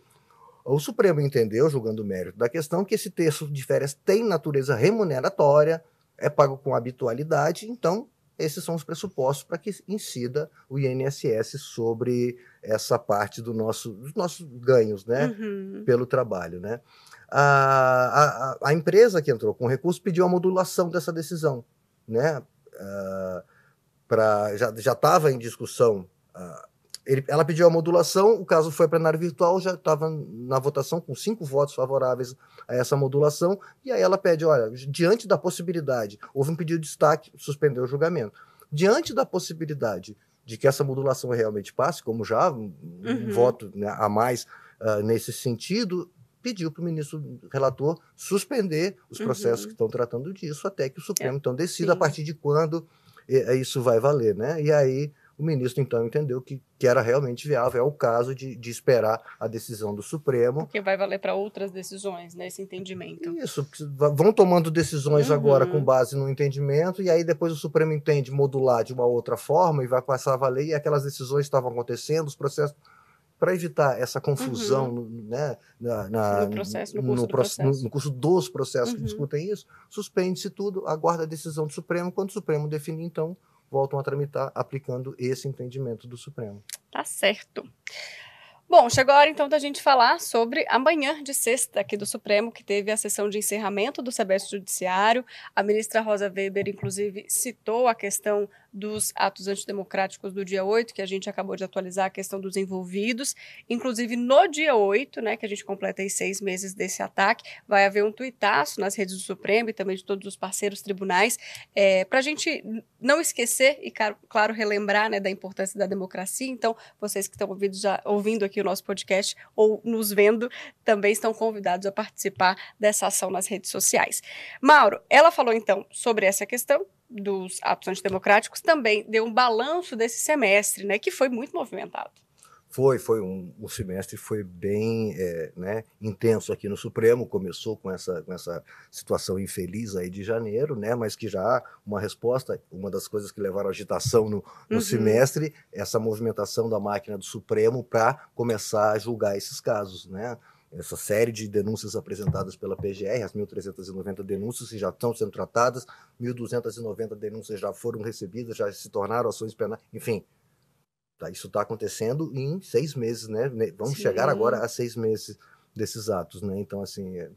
O Supremo entendeu, julgando o mérito da questão, que esse texto de férias tem natureza remuneratória, é pago com habitualidade, então esses são os pressupostos para que incida o INSS sobre essa parte do nosso, dos nossos ganhos né, uhum. pelo trabalho. Né? A, a, a, empresa que entrou com recurso pediu a modulação dessa decisão. Né? Uh, pra, já estava em discussão uh, ele, ela pediu a modulação, o caso foi plenário virtual, já estava na votação com cinco votos favoráveis a essa modulação, e aí ela pede, olha, diante da possibilidade, houve um pedido de destaque, suspendeu o julgamento. Diante da possibilidade de que essa modulação realmente passe, como já um, uhum. voto né, a mais uh, nesse sentido, pediu para o ministro relator suspender os processos uhum. que estão tratando disso até que o Supremo é, então decida sim. a partir de quando eh, isso vai valer, né? E aí o ministro, então, entendeu que, que era realmente viável, é o caso de, de esperar a decisão do Supremo. Que vai valer para outras decisões, nesse né, entendimento. Isso, vão tomando decisões uhum. agora com base no entendimento, e aí depois o Supremo entende modular de uma outra forma e vai passar a valer, e aquelas decisões estavam acontecendo, os processos para evitar essa confusão uhum. né, na, na, no, processo, no, curso, no, processo. no, no curso dos processos uhum. que discutem isso, suspende-se tudo, aguarda a decisão do Supremo, quando o Supremo definir, então, voltam a tramitar aplicando esse entendimento do Supremo. Tá certo. Bom, chegou a hora então da gente falar sobre amanhã de sexta aqui do Supremo, que teve a sessão de encerramento do semestre judiciário. A ministra Rosa Weber, inclusive, citou a questão dos atos antidemocráticos do dia 8, que a gente acabou de atualizar a questão dos envolvidos. Inclusive, no dia 8, né, que a gente completa aí seis meses desse ataque, vai haver um tuitaço nas redes do Supremo e também de todos os parceiros tribunais, é, para a gente não esquecer e, claro, relembrar né, da importância da democracia. Então, vocês que estão ouvindo, já, ouvindo aqui o nosso podcast ou nos vendo, também estão convidados a participar dessa ação nas redes sociais. Mauro, ela falou então sobre essa questão, dos atos antidemocráticos também deu um balanço desse semestre, né, que foi muito movimentado. Foi, foi um, um semestre foi bem é, né, intenso aqui no Supremo. Começou com essa, com essa situação infeliz aí de janeiro, né, mas que já uma resposta, uma das coisas que levaram agitação no, no uhum. semestre, essa movimentação da máquina do Supremo para começar a julgar esses casos, né essa série de denúncias apresentadas pela PGR, as 1.390 denúncias que já estão sendo tratadas, 1.290 denúncias já foram recebidas, já se tornaram ações penais, enfim. Tá, isso está acontecendo em seis meses, né? Vamos Sim. chegar agora a seis meses desses atos, né? Então, assim, é,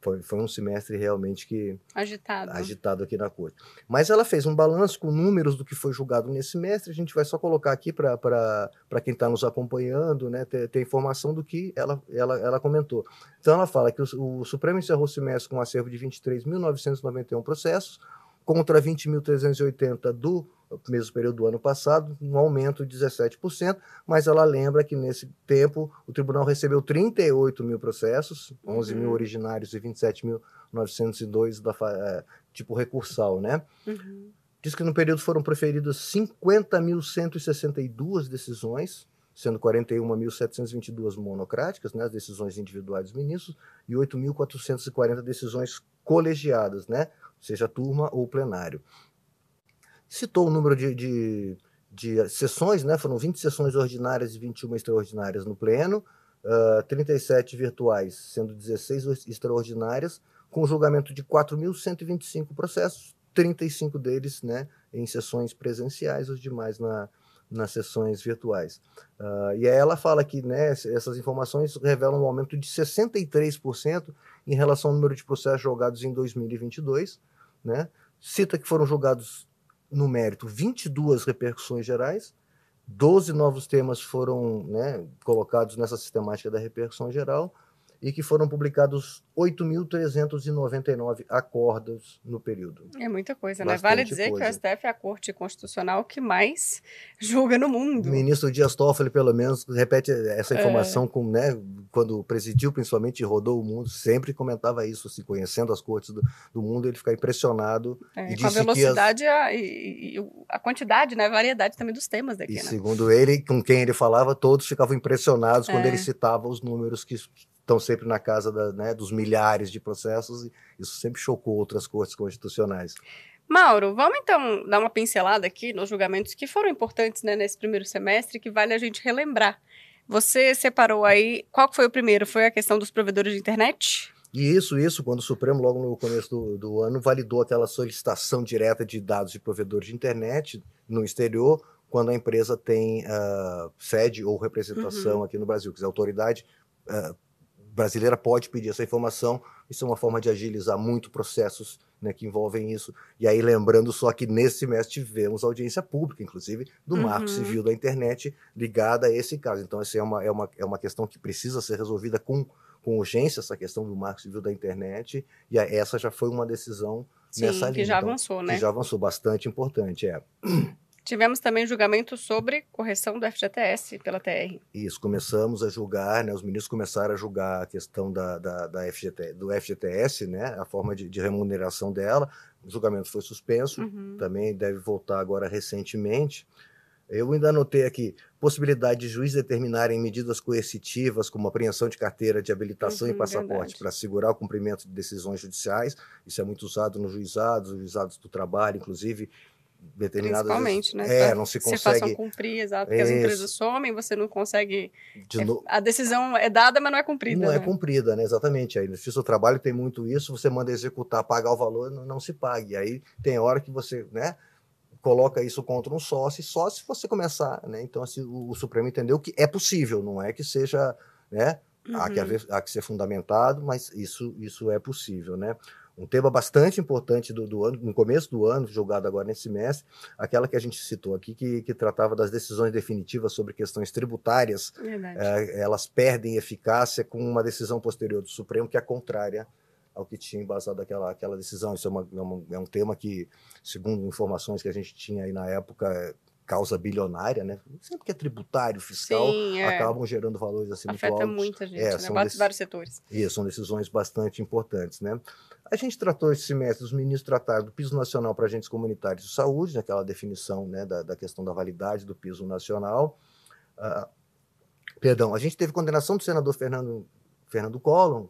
foi, foi um semestre realmente que agitado. agitado aqui na corte. Mas ela fez um balanço com números do que foi julgado nesse semestre. A gente vai só colocar aqui para quem está nos acompanhando, né, ter, ter, informação do que ela, ela, ela comentou. Então ela fala que o, o Supremo encerrou o semestre com um acervo de 23.991 processos, contra 20.380 do mesmo período do ano passado, um aumento de 17%, mas ela lembra que nesse tempo o tribunal recebeu 38 mil processos, 11 uhum. mil originários e 27.902 da é, tipo recursal, né? Uhum. Diz que no período foram proferidas 50.162 decisões, sendo 41.722 monocráticas, né, as decisões individuais dos ministros, e 8.440 decisões colegiadas, né, seja turma ou plenário. Citou o número de, de, de sessões, né? foram 20 sessões ordinárias e 21 extraordinárias no pleno, uh, ah, 37 virtuais, sendo 16 extraordinárias, com julgamento de 4.125 processos, 35 deles né, em sessões presenciais, os demais na, nas sessões virtuais. Uh, e aí ela fala que né, essas informações revelam um aumento de 63% em relação ao número de processos julgados em 2022. Né? Cita que foram julgados, no mérito, 22 repercussões gerais, 12 novos temas foram né, colocados nessa sistemática da repercussão geral, e que foram publicados 8.399 acordos no período. É muita coisa, Bastante né? Vale dizer coisa. que o STF é a Corte Constitucional que mais julga no mundo. O ministro Dias Toffoli, pelo menos, repete essa é. informação é. com, né, quando presidiu, principalmente, rodou o mundo, sempre comentava isso, assim, conhecendo as cortes do, do mundo, ele fica impressionado. É, e com a velocidade as... e, e, a quantidade, né, a variedade também dos temas daqui. E né? segundo ele, com quem ele falava, todos ficavam impressionados quando é. ele citava os números que estão sempre na casa da, né, dos milhares de processos, e isso sempre chocou outras cortes constitucionais. Mauro, vamos então dar uma pincelada aqui nos julgamentos que foram importantes né, nesse primeiro semestre, que vale a gente relembrar. Você separou aí, qual foi o primeiro? Foi a questão dos provedores de internet? Isso, isso, quando o Supremo, logo no começo do, do ano, validou aquela solicitação direta de dados de provedores de internet no exterior, quando a empresa tem uh, sede ou representação uhum. aqui no Brasil, dizer, a autoridade uh, brasileira pode pedir essa informação. Isso é uma forma de agilizar muito processos né, que envolvem isso. E aí, lembrando só que nesse semestre tivemos audiência pública, inclusive, do uhum. Marco Civil da Internet ligada a esse caso. Então, essa é uma, é uma, é uma questão que precisa ser resolvida com, com urgência, essa questão do Marco Civil da Internet. E essa já foi uma decisão Sim, nessa linha. que já então, avançou, né? Que já avançou, bastante importante, é. Tivemos também julgamento sobre correção do FGTS pela TR. Isso, começamos a julgar, né, os ministros começaram a julgar a questão da, da, da FGT, do FGTS, né, a forma de, de, remuneração dela. O julgamento foi suspenso, uhum. também deve voltar agora recentemente. Eu ainda anotei aqui possibilidade de juiz determinarem medidas coercitivas, como apreensão de carteira de habilitação uhum, e passaporte, para assegurar o cumprimento de decisões judiciais. Isso é muito usado nos juizados, os juizados do trabalho, inclusive determinadas Principalmente, né? É, não se consegue. Se façam cumprir, exato, porque Isso. as empresas somem, você não consegue. De no... A decisão é dada, mas não é cumprida. Não é né? é cumprida, né? Exatamente. Aí no Justiça do Trabalho tem muito isso, você manda executar, pagar o valor, não, não se pague. Aí tem hora que você, né? Coloca isso contra um sócio, só se você começar, né? Então, assim, o, o Supremo entendeu que é possível, não é que seja, né? Uhum. Há, que haver, há que ser fundamentado, mas isso, isso é possível, né? Um tema bastante importante do, do, ano, no começo do ano, julgado agora nesse semestre, aquela que a gente citou aqui, que, que tratava das decisões definitivas sobre questões tributárias, é, elas perdem eficácia com uma decisão posterior do Supremo que é contrária ao que tinha embasado aquela, aquela decisão. Isso é, uma, é, é um tema que, segundo informações que a gente tinha aí na época, causa bilionária, né? Sempre que é tributário, fiscal, Sim, é. acabam gerando valores assim Afeta muito altos. muita gente, é, né? Bate vários setores. Isso, são decisões bastante importantes, né? A gente tratou esse semestre, os ministros trataram do piso nacional para agentes comunitários de saúde, naquela definição né, da, da, questão da validade do piso nacional. Uh, perdão, a gente teve condenação do senador Fernando, Fernando Collor,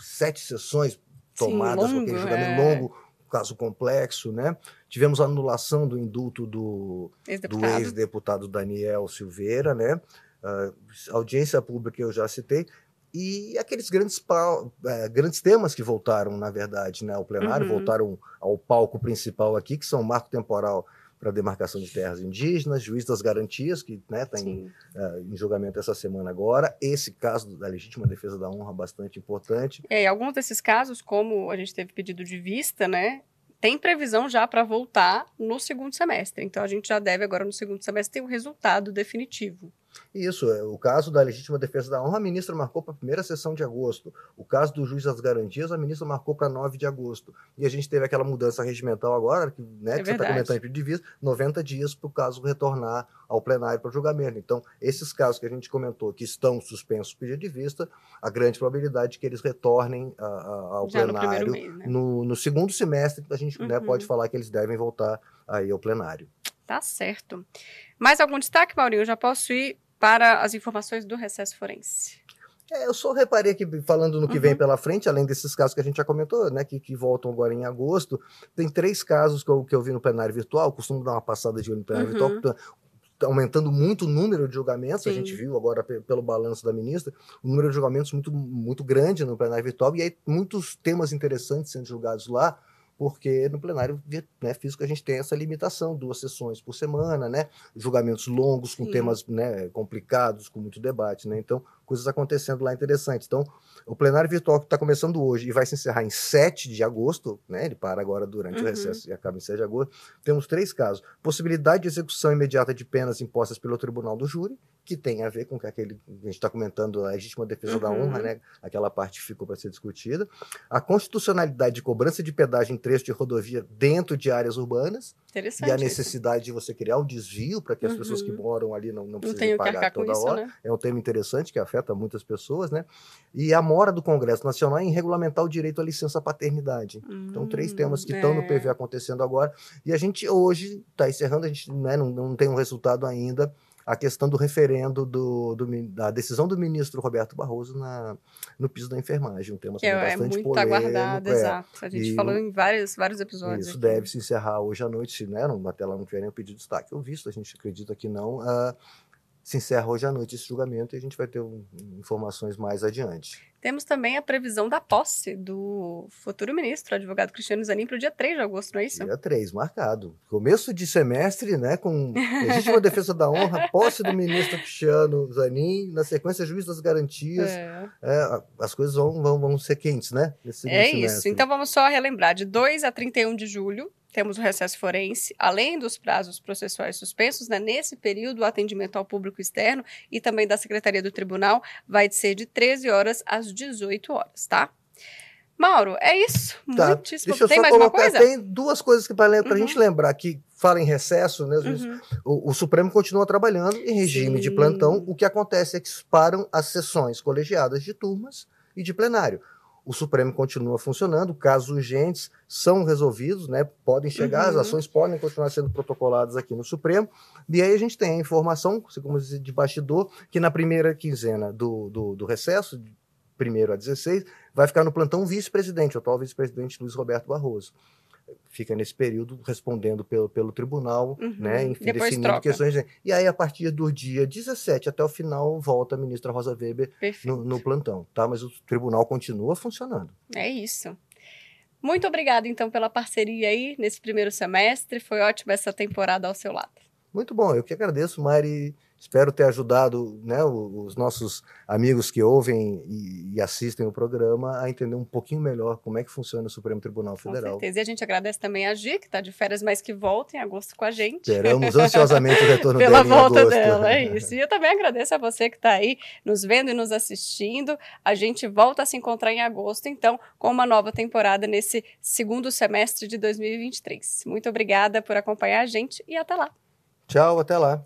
sete sessões tomadas, Sim, longo, aquele julgamento é. longo, caso complexo, né? Tivemos a anulação do indulto do ex-deputado ex Daniel Silveira, né? Uh, audiência pública eu já citei e aqueles grandes, é, grandes temas que voltaram, na verdade, né, ao plenário, uhum. voltaram ao palco principal aqui, que são o marco temporal para demarcação de terras indígenas, juiz das garantias, que está né, tá em, uh, em, julgamento essa semana agora, esse caso da legítima defesa da honra bastante importante. É, e alguns desses casos, como a gente teve pedido de vista, né, tem previsão já para voltar no segundo semestre. Então a gente já deve agora no segundo semestre ter um resultado definitivo. Isso, é, o caso da legítima defesa da honra, a ministra marcou para a primeira sessão de agosto. O caso do juiz das garantias, a ministra marcou para 9 de agosto. E a gente teve aquela mudança regimental agora, que, né, é que você está comentando em vista, 90 dias para o caso retornar ao plenário para julgamento. Então, esses casos que a gente comentou que estão suspensos por pedido de vista, a grande probabilidade de que eles retornem a, a, ao Já plenário no, mês, né? no, no, segundo semestre, a gente né, uhum. né, pode falar que eles devem voltar aí ao plenário. Tá certo. Mais algum destaque, Maurinho? Eu já posso ir para as informações do recesso forense. É, eu só reparei que, falando no que uhum. vem pela frente, além desses casos que a gente já comentou, né, que, que voltam agora em agosto, tem três casos que eu, que eu vi no plenário virtual, costumo dar uma passada de olho no plenário uhum. virtual, tá aumentando muito o número de julgamentos, Sim. a gente viu agora pelo balanço da ministra, o número de julgamentos muito, muito grande no plenário virtual, e aí muitos temas interessantes sendo julgados lá, porque no plenário né, físico a gente tem essa limitação, duas sessões por semana, né? Julgamentos longos, com Sim. temas né, complicados, com muito debate, né? Então, coisas acontecendo lá interessantes. Então, o plenário virtual que está começando hoje e vai se encerrar em 7 de agosto, né? Ele para agora durante uhum. o recesso e acaba em 7 de agosto. Temos três casos: possibilidade de execução imediata de penas impostas pelo Tribunal do Júri, que tem a ver com que aquele a gente está comentando a legítima defesa uhum. da honra, né? Aquela parte ficou para ser discutida. A constitucionalidade de cobrança de pedágio em trecho de rodovia dentro de áreas urbanas e a necessidade isso. de você criar um desvio para que as uhum. pessoas que uhum. moram ali não, não precisem pagar toda isso, hora. Né? É um tema interessante que afeta muitas pessoas, né? E a mora do Congresso Nacional em regulamentar o direito à licença paternidade. Hum, então, três hum, temas que é. estão no PV acontecendo agora. E a gente hoje está encerrando, a gente né, não, não tem um resultado ainda a questão do referendo do, do, da decisão do ministro Roberto Barroso na, no piso da enfermagem, um tema que é, é bastante é muito polêmico. aguardado, é. exato. A gente e falou em vários, vários episódios. Isso aqui. deve se encerrar hoje à noite, né? Não, até lá não tiver nenhum pedido de destaque. Eu visto, a gente acredita que não. Uh, se encerra hoje à noite esse julgamento e a gente vai ter um, informações mais adiante. Temos também a previsão da posse do futuro ministro, advogado Cristiano Zanin, para o dia 3 de agosto, não é isso? Dia 3, marcado. Começo de semestre, né, com legítima defesa da honra, posse do ministro Cristiano Zanin, na sequência, juiz das garantias. É. É, as coisas vão, vão, vão ser quentes, né? é semestre. isso. Então vamos só relembrar: de 2 a 31 de julho, temos o recesso forense, além dos prazos processuais suspensos, né, nesse período o atendimento ao público externo e também da Secretaria do Tribunal vai ser de 13 horas às 18 horas, tá? Mauro, é isso. Tá. Muitíssimo. Deixa eu tem só mais colocar, uma coisa? Tem duas coisas que para uhum. a gente lembrar que fala em recesso, né? Uhum. O, o, Supremo continua trabalhando em regime Sim. de plantão. O que acontece é que param as sessões colegiadas de turmas e de plenário o Supremo continua funcionando, casos urgentes são resolvidos, né, podem chegar, uhum. as ações podem continuar sendo protocoladas aqui no Supremo, e aí a gente tem a informação, como dizer, de bastidor, que na primeira quinzena do, do, do recesso, de 1 a 16, vai ficar no plantão vice-presidente, o atual vice-presidente Luiz Roberto Barroso fica nesse período respondendo pelo, pelo tribunal, uhum. né? Enfim, Depois definindo troca. questões. E aí, a partir do dia 17 até o final, volta a ministra Rosa Weber no, no, plantão, tá? Mas o tribunal continua funcionando. É isso. Muito obrigada, então, pela parceria aí nesse primeiro semestre. Foi ótima essa temporada ao seu lado. Muito bom, eu que agradeço, Mari. Espero ter ajudado né, os nossos amigos que ouvem e, assistem o programa a entender um pouquinho melhor como é que funciona o Supremo Tribunal Federal. Com certeza. E a gente agradece também a Gi, que está de férias, mas que volta em agosto com a gente. Esperamos ansiosamente o retorno Pela dela volta dela, é isso. E eu também agradeço a você que está aí nos vendo e nos assistindo. A gente volta a se encontrar em agosto, então, com uma nova temporada nesse segundo semestre de 2023. Muito obrigada por acompanhar a gente e até lá. Tchau, até lá.